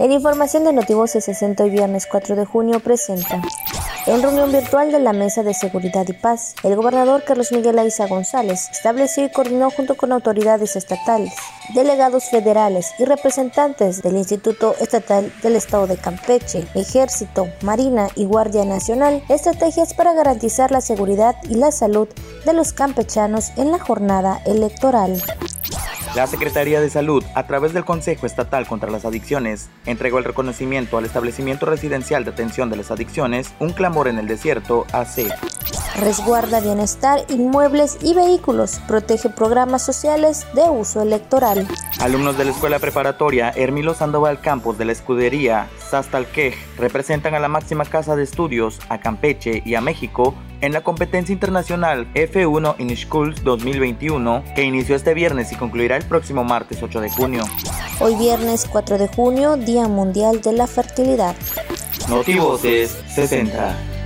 En información de Notivoce 60 y viernes 4 de junio presenta en reunión virtual de la Mesa de Seguridad y Paz, el gobernador Carlos Miguel Aiza González estableció y coordinó junto con autoridades estatales, delegados federales y representantes del Instituto Estatal del Estado de Campeche, Ejército, Marina y Guardia Nacional estrategias para garantizar la seguridad y la salud de los campechanos en la jornada electoral. La Secretaría de Salud, a través del Consejo Estatal contra las Adicciones, entregó el reconocimiento al establecimiento residencial de atención de las adicciones, un clamor en el desierto, AC. Resguarda bienestar, inmuebles y vehículos. Protege programas sociales de uso electoral. Alumnos de la escuela preparatoria Hermilo Sandoval Campos de la escudería Sastalquej representan a la máxima casa de estudios, a Campeche y a México en la competencia internacional F1 in Schools 2021 que inició este viernes y concluirá el próximo martes 8 de junio. Hoy viernes 4 de junio, Día Mundial de la Fertilidad. Notivoces 60.